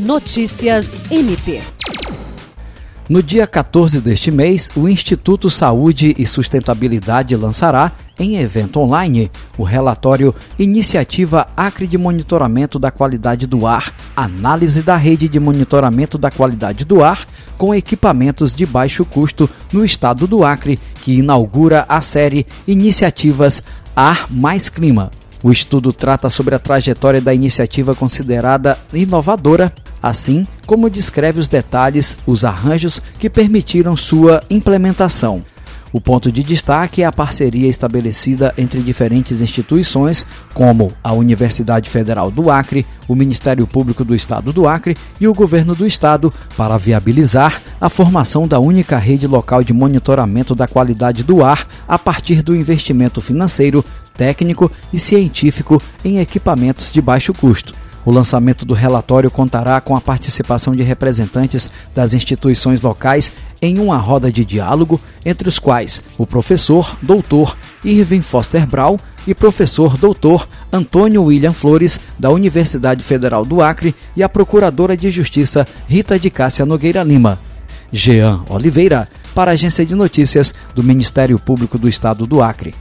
Notícias MP. No dia 14 deste mês, o Instituto Saúde e Sustentabilidade lançará, em evento online, o relatório Iniciativa Acre de Monitoramento da Qualidade do Ar, análise da rede de monitoramento da qualidade do ar com equipamentos de baixo custo no estado do Acre, que inaugura a série Iniciativas Ar Mais Clima. O estudo trata sobre a trajetória da iniciativa considerada inovadora assim como descreve os detalhes, os arranjos que permitiram sua implementação. O ponto de destaque é a parceria estabelecida entre diferentes instituições, como a Universidade Federal do Acre, o Ministério Público do Estado do Acre e o Governo do Estado, para viabilizar a formação da única rede local de monitoramento da qualidade do ar a partir do investimento financeiro, técnico e científico em equipamentos de baixo custo. O lançamento do relatório contará com a participação de representantes das instituições locais em uma roda de diálogo, entre os quais o professor doutor Irving Foster Brau e professor doutor Antônio William Flores, da Universidade Federal do Acre, e a procuradora de Justiça Rita de Cássia Nogueira Lima. Jean Oliveira, para a Agência de Notícias do Ministério Público do Estado do Acre.